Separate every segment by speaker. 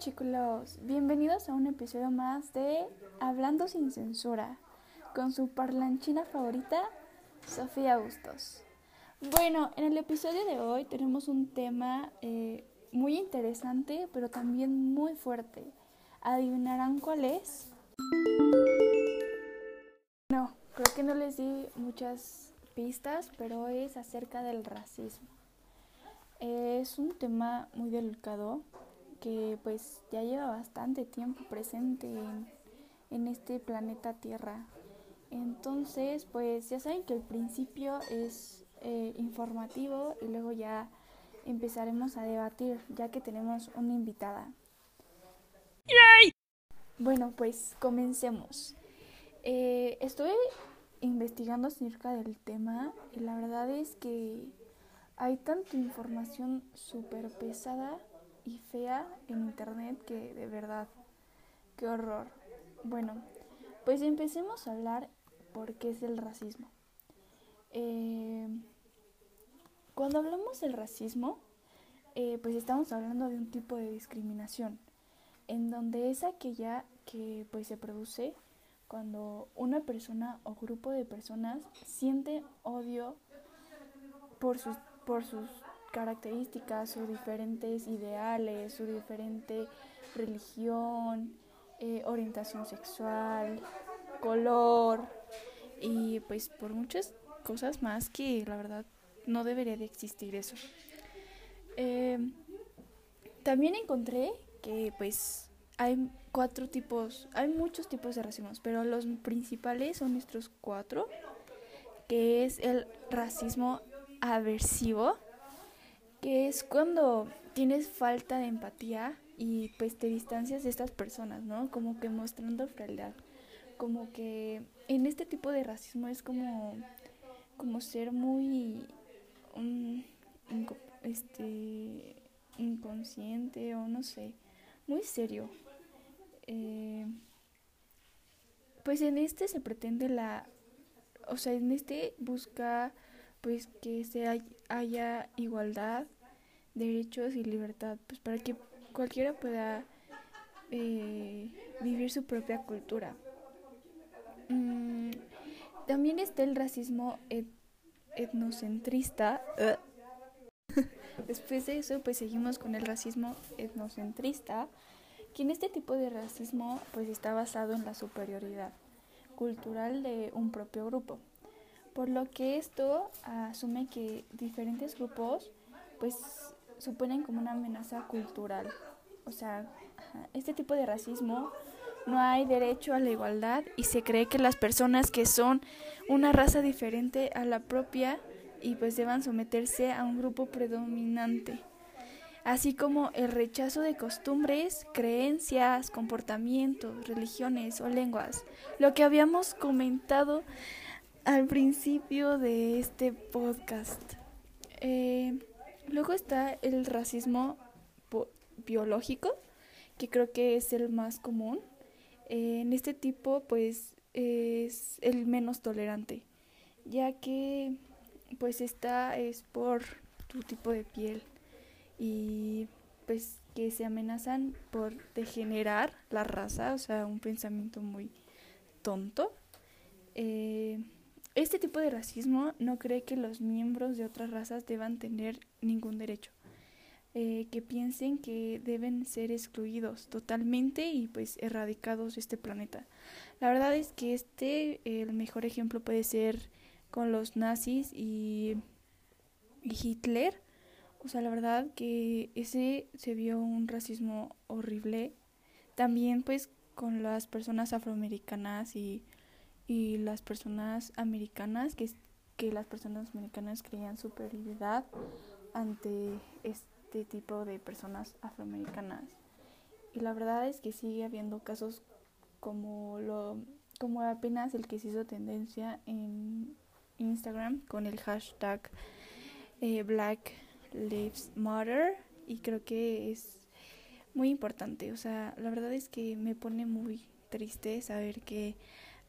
Speaker 1: chicos, bienvenidos a un episodio más de Hablando sin censura con su parlanchina favorita, Sofía Bustos. Bueno, en el episodio de hoy tenemos un tema eh, muy interesante, pero también muy fuerte. ¿Adivinarán cuál es? No, creo que no les di muchas pistas, pero es acerca del racismo. Es un tema muy delicado que pues ya lleva bastante tiempo presente en, este planeta Tierra. Entonces, pues ya saben que el principio es eh, informativo y luego ya empezaremos a debatir, ya que tenemos una invitada. Bueno, pues comencemos. Eh, estoy investigando acerca del tema y la verdad es que hay tanta información súper pesada y fea en internet que de verdad, qué horror. Bueno, pues empecemos a hablar por qué es el racismo. Eh, cuando hablamos del racismo, eh, pues estamos hablando de un tipo de discriminación, en donde es aquella que pues se produce cuando una persona o grupo de personas siente odio por sus, por sus características, sus diferentes ideales, su diferente religión, eh, orientación sexual, color y pues por muchas cosas más que la verdad no debería de existir eso. Em, también encontré que pues hay cuatro tipos, hay muchos tipos de racismo, pero los principales son estos cuatro, que es el racismo aversivo, que es cuando tienes falta de empatía y pues te distancias de estas personas, ¿no? Como que mostrando frialdad. Como que en este tipo de racismo es como, como ser muy este, inconsciente o no sé, muy serio. Eh, pues en este se pretende la, o sea, en este busca pues que se haya igualdad, derechos y libertad, pues para que cualquiera pueda eh, vivir su propia cultura. Mm, también está el racismo etnocentrista. Después de eso, pues seguimos con el racismo etnocentrista, que en este tipo de racismo pues está basado en la superioridad cultural de un propio grupo por lo que esto asume que diferentes grupos pues suponen como una amenaza cultural. O sea, este tipo de racismo no hay derecho a la igualdad y se cree que las personas que son una raza diferente a la propia y pues deban someterse a un grupo predominante, así como el rechazo de costumbres, creencias, comportamientos, religiones o lenguas, lo que habíamos comentado al principio de este podcast. Eh, luego está el racismo biológico, que creo que es el más común. Eh, en este tipo, pues, es el menos tolerante, ya que, pues, esta es por tu tipo de piel y, pues, que se amenazan por degenerar la raza, o sea, un pensamiento muy tonto. Eh, este tipo de racismo no cree que los miembros de otras razas deban tener ningún derecho, eh, que piensen que deben ser excluidos totalmente y pues erradicados de este planeta. La verdad es que este, el mejor ejemplo puede ser con los nazis y, y Hitler. O sea, la verdad que ese se vio un racismo horrible. También pues con las personas afroamericanas y y las personas americanas, que, que las personas americanas creían superioridad ante este tipo de personas afroamericanas. Y la verdad es que sigue habiendo casos como lo como apenas el que se hizo tendencia en Instagram con el hashtag eh, Black Lives Matter y creo que es muy importante. O sea, la verdad es que me pone muy triste saber que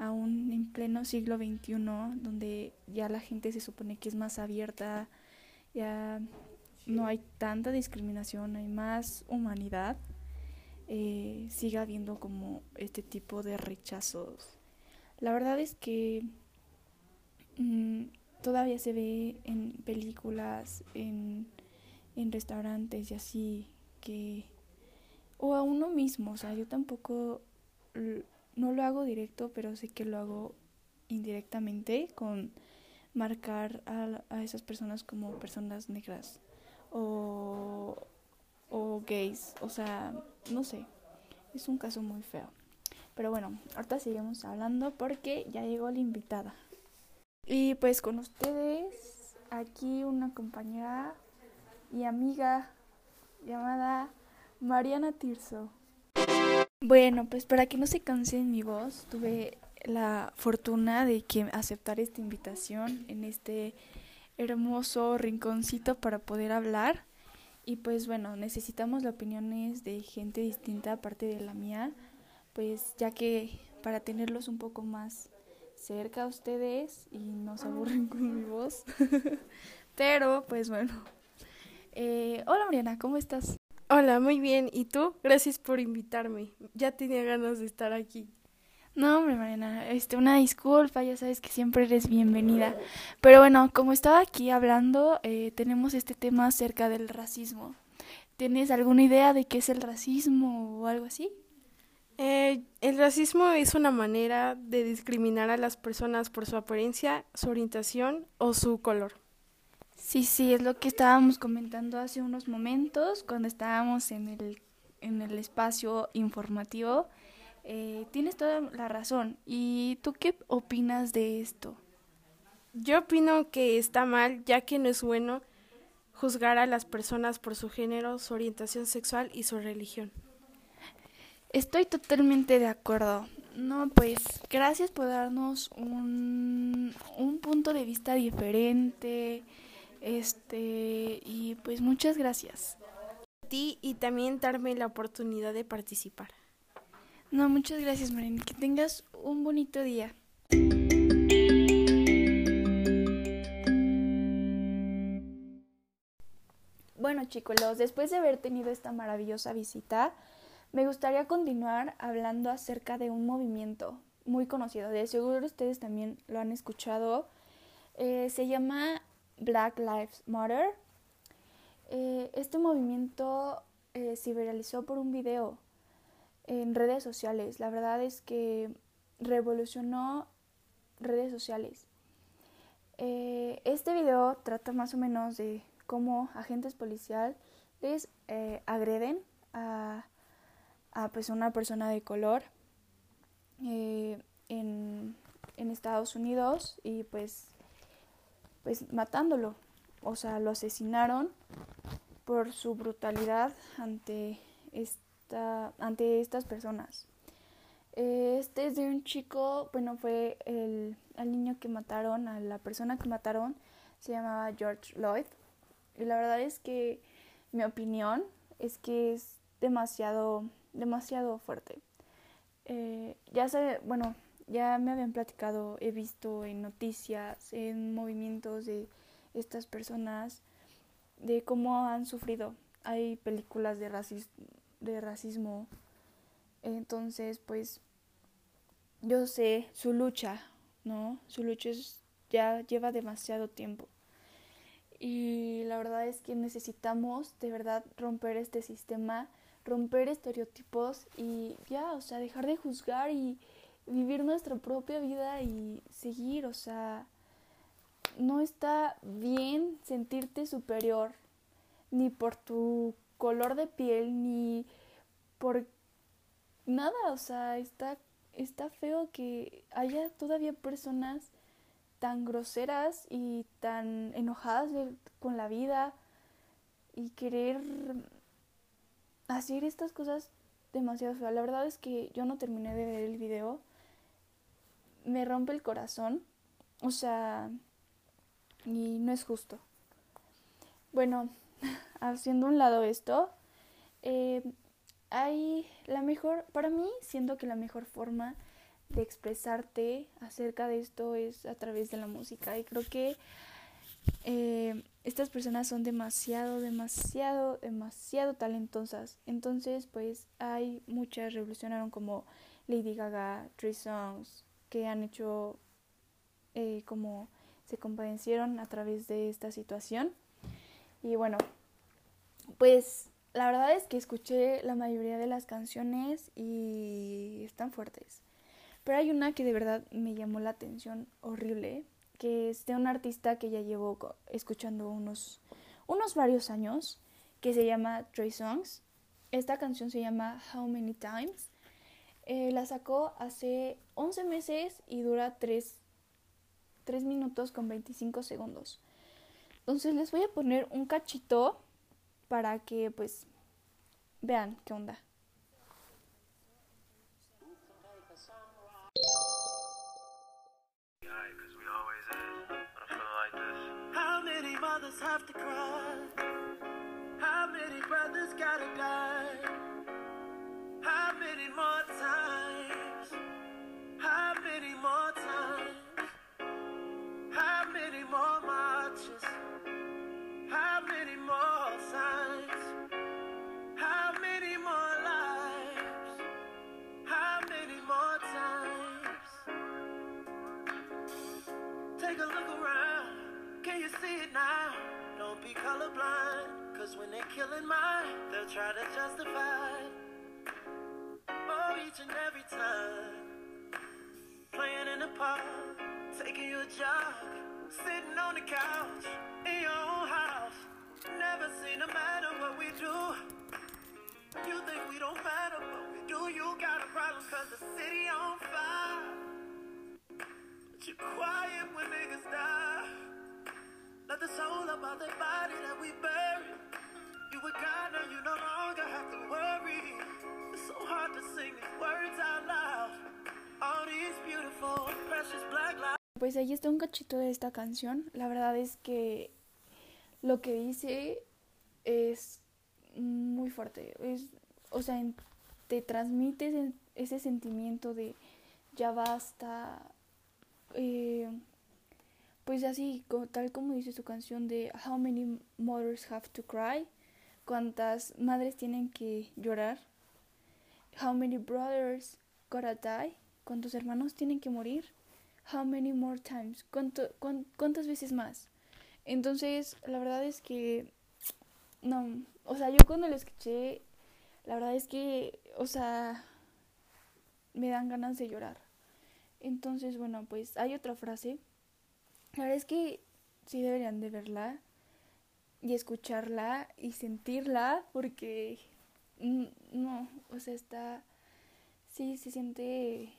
Speaker 1: aún en pleno siglo XXI, donde ya la gente se supone que es más abierta, ya no hay tanta discriminación, hay más humanidad. eh, siga habiendo como este tipo de rechazos. La verdad es que mm, todavía se ve en películas, en, en restaurantes y así, que... O a uno mismo, o sea, yo tampoco no lo hago directo, pero sé que lo hago indirectamente con marcar a, a esas personas como personas negras o, o gays, o sea, no sé, es un caso muy feo. Pero bueno, ahorita seguimos hablando porque ya llegó la invitada. Y pues con ustedes, aquí una compañera y amiga llamada Mariana Tirso. Bueno, pues para que no se canse mi voz, tuve la fortuna de que aceptar esta invitación en este hermoso rinconcito para poder hablar. Y pues bueno, necesitamos las opiniones de gente distinta aparte de la mía, pues ya que para tenerlos un poco más cerca a ustedes y no se aburren con mi voz. Pero pues bueno. Eh, hola Mariana, ¿cómo estás?
Speaker 2: Hola, muy bien. ¿Y tú? Gracias por invitarme. Ya tenía ganas de estar aquí.
Speaker 1: No, hombre, Mariana, este, una disculpa, ya sabes que siempre eres bienvenida. Pero bueno, como estaba aquí hablando, eh, tenemos este tema acerca del racismo. ¿Tienes alguna idea de qué es el racismo o algo así?
Speaker 2: Eh, el racismo es una manera de discriminar a las personas por su apariencia, su orientación o su color.
Speaker 1: Sí, sí, es lo que estábamos comentando hace unos momentos cuando estábamos en el, en el espacio informativo eh, tienes toda la razón. ¿Y tú qué opinas de esto?
Speaker 2: Yo opino que está mal, ya que no es bueno juzgar a las personas por su género, su orientación sexual y su religión.
Speaker 1: Estoy totalmente de acuerdo. No, pues gracias por darnos un, un punto de vista diferente. Este, y pues muchas gracias.
Speaker 2: A ti y también darme la oportunidad de participar.
Speaker 1: No, muchas gracias, Marina. Que tengas un bonito día. Bueno, chicos, después de haber tenido esta maravillosa visita, me gustaría continuar hablando acerca de un movimiento muy conocido. De seguro ustedes también lo han escuchado. Eh, se llama Black Lives Matter. Eh, este movimiento eh, se viralizó por un video en redes sociales. La verdad es que revolucionó redes sociales. Eh, este video trata más o menos de cómo agentes policiales agreden a, pues una persona de color en, Estados Unidos y pues, pues matándolo. O sea, lo asesinaron por su brutalidad ante este ante estas personas. Este es de un chico, bueno, fue el, niño que mataron, a la persona que mataron, se llamaba George Lloyd. Y la verdad es que mi opinión es que es demasiado, demasiado fuerte. Eh, ya sé, bueno, ya me habían platicado, he visto en noticias, en movimientos de estas personas, de cómo han sufrido. Hay películas de racismo, de racismo. Entonces, pues yo sé su lucha, ¿no? Su lucha ya lleva demasiado tiempo. Y la verdad es que necesitamos de verdad romper este sistema, romper estereotipos y ya, o sea, dejar de juzgar y vivir nuestra propia vida y seguir, o sea, no está bien sentirte superior ni por tu color de piel ni por nada, o sea, está, está feo que haya todavía personas tan groseras y tan enojadas con la vida y querer hacer estas cosas demasiado feas. La verdad es que yo no terminé de ver el video. Me rompe el corazón. O sea, y no es justo. Bueno, haciendo un lado esto, eh, hay la mejor, para mí siento que la mejor forma de expresarte acerca de esto es a través de la música y creo que eh, estas personas son demasiado, demasiado, demasiado talentosas. Entonces, pues hay muchas revolucionaron como Lady Gaga, Three Songs, que han hecho eh, como se compadecieron a través de esta situación. Y bueno, pues la verdad es que escuché la mayoría de las canciones y están fuertes. Pero hay una que de verdad me llamó la atención horrible, que es de un artista que ya llevo escuchando unos, unos varios años, que se llama Trey Songs. Esta canción se llama How Many Times. Eh, la sacó hace 11 meses y dura 3, 3 minutos con 25 segundos. Entonces les voy a poner un cachito para que pues vean qué onda. How many brothers gotta die? When they're killing mine, they'll try to justify. Oh, each and every time. Playing in the park, taking your jog, sitting on the couch, in your own house. Never seen no matter what we do. You think we don't matter, but we do. You got a problem, cause the city on fire. But you're quiet when niggas die. Let the soul up out the body that we bury. Pues ahí está un cachito de esta canción. La verdad es que lo que dice es muy fuerte. Es, o sea, te transmite ese sentimiento de ya basta. Eh, pues así, tal como dice su canción de How many mothers have to cry, cuántas madres tienen que llorar, How many brothers gotta die, cuántos hermanos tienen que morir, How many more times, ¿Cuánto, cuántas veces más. Entonces, la verdad es que, no, o sea, yo cuando lo escuché, la verdad es que, o sea, me dan ganas de llorar. Entonces, bueno, pues hay otra frase. La verdad es que sí deberían de verla y escucharla y sentirla porque no, o sea, está, sí, se siente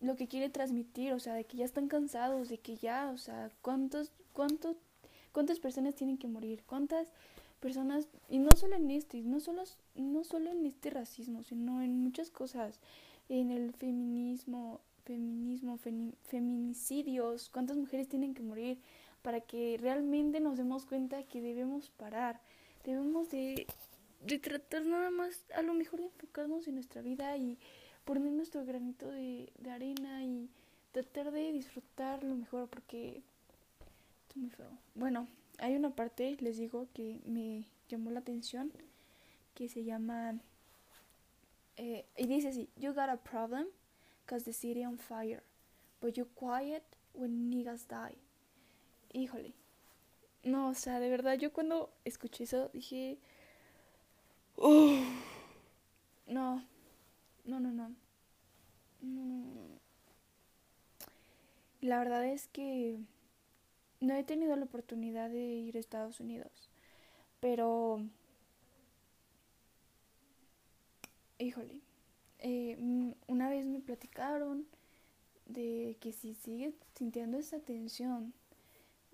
Speaker 1: lo que quiere transmitir, o sea, de que ya están cansados, de que ya, o sea, cuántos, cuántos, cuántas personas tienen que morir, cuántas personas, y no solo en este, no solo, no solo en este racismo, sino en muchas cosas, en el feminismo, feminismo, feminicidios, cuántas mujeres tienen que morir para que realmente nos demos cuenta que debemos parar, debemos de, de tratar nada más a lo mejor de enfocarnos en nuestra vida y poner nuestro granito de, de arena y tratar de disfrutar lo mejor porque es muy feo. Bueno, hay una parte, les digo, que me llamó la atención que se llama eh, y dice así, you got a problem cause the city on fire, but you quiet when niggas die. Híjole. No, o sea, de verdad, yo cuando escuché eso dije. no, no, no, no. No, La verdad es que no he tenido la oportunidad de ir a Estados Unidos, pero... Híjole, eh, una vez me platicaron de que si sigues sintiendo esa tensión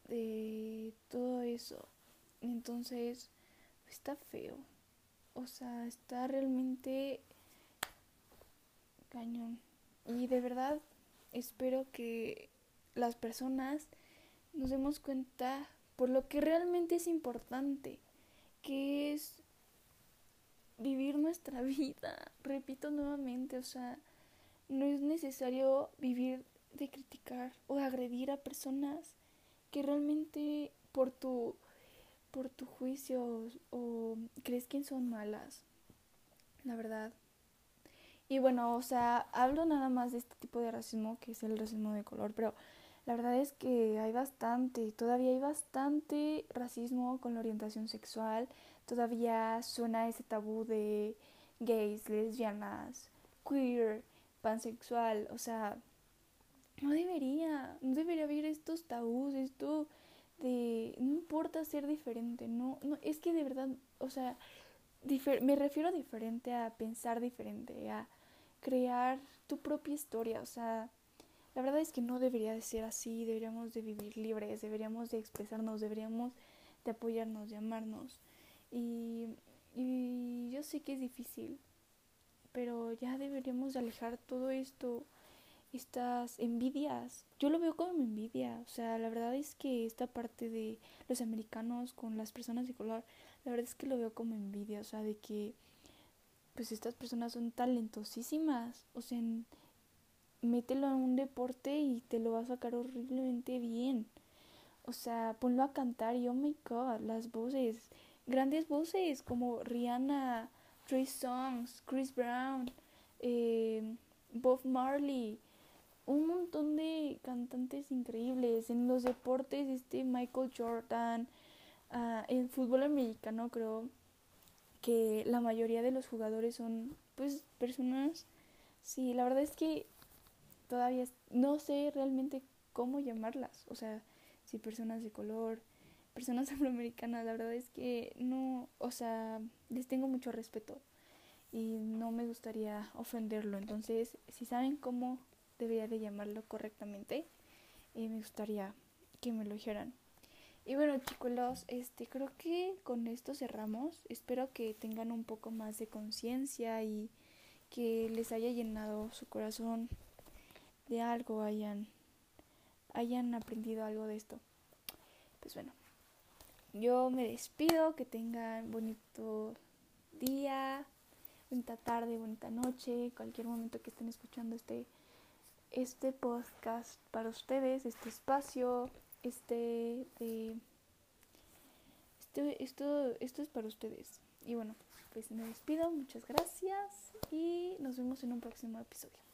Speaker 1: de todo eso, entonces está feo. O sea, está realmente cañón. Y de verdad espero que las personas nos demos cuenta por lo que realmente es importante, que es vivir nuestra vida. Repito nuevamente, o sea, no es necesario vivir de criticar o de agredir a personas que realmente por tu por tu juicio o crees que son malas. La verdad. Y bueno, o sea, hablo nada más de este tipo de racismo que es el racismo de color, pero la verdad es que hay bastante, todavía hay bastante racismo con la orientación sexual, todavía suena ese tabú de gays, lesbianas, queer, pansexual, o sea, no debería, no debería haber estos tabús, esto de no importa ser diferente, no, no es que de verdad, o sea, me refiero a diferente a pensar diferente, a crear tu propia historia, o sea, la verdad es que no debería de ser así, deberíamos de vivir libres, deberíamos de expresarnos, deberíamos de apoyarnos, de amarnos. Y, y yo sé que es difícil, pero ya deberíamos de alejar todo esto, estas envidias. Yo lo veo como envidia, o sea, la verdad es que esta parte de los americanos con las personas de color, la verdad es que lo veo como envidia, o sea, de que pues estas personas son talentosísimas, o sea, mételo a un deporte y te lo va a sacar horriblemente bien. O sea, ponlo a cantar y oh my god, las voces, grandes voces como Rihanna, Trey Songs, Chris Brown, eh, Bob Marley, un montón de cantantes increíbles. En los deportes, este Michael Jordan, uh, en fútbol americano creo que la mayoría de los jugadores son pues personas, sí, la verdad es que todavía no sé realmente cómo llamarlas, o sea, si personas de color, personas afroamericanas, la verdad es que no, o sea, les tengo mucho respeto y no me gustaría ofenderlo, entonces, si saben cómo debería de llamarlo correctamente, eh, me gustaría que me lo dijeran. Y bueno chicos, este creo que con esto cerramos. Espero que tengan un poco más de conciencia y que les haya llenado su corazón de algo hayan, hayan aprendido algo de esto. Pues bueno, yo me despido, que tengan bonito día, bonita tarde, bonita noche, cualquier momento que estén escuchando este, este podcast para ustedes, este espacio, este, de, este, esto, esto es para ustedes. Y bueno, pues me despido, muchas gracias y nos vemos en un próximo episodio.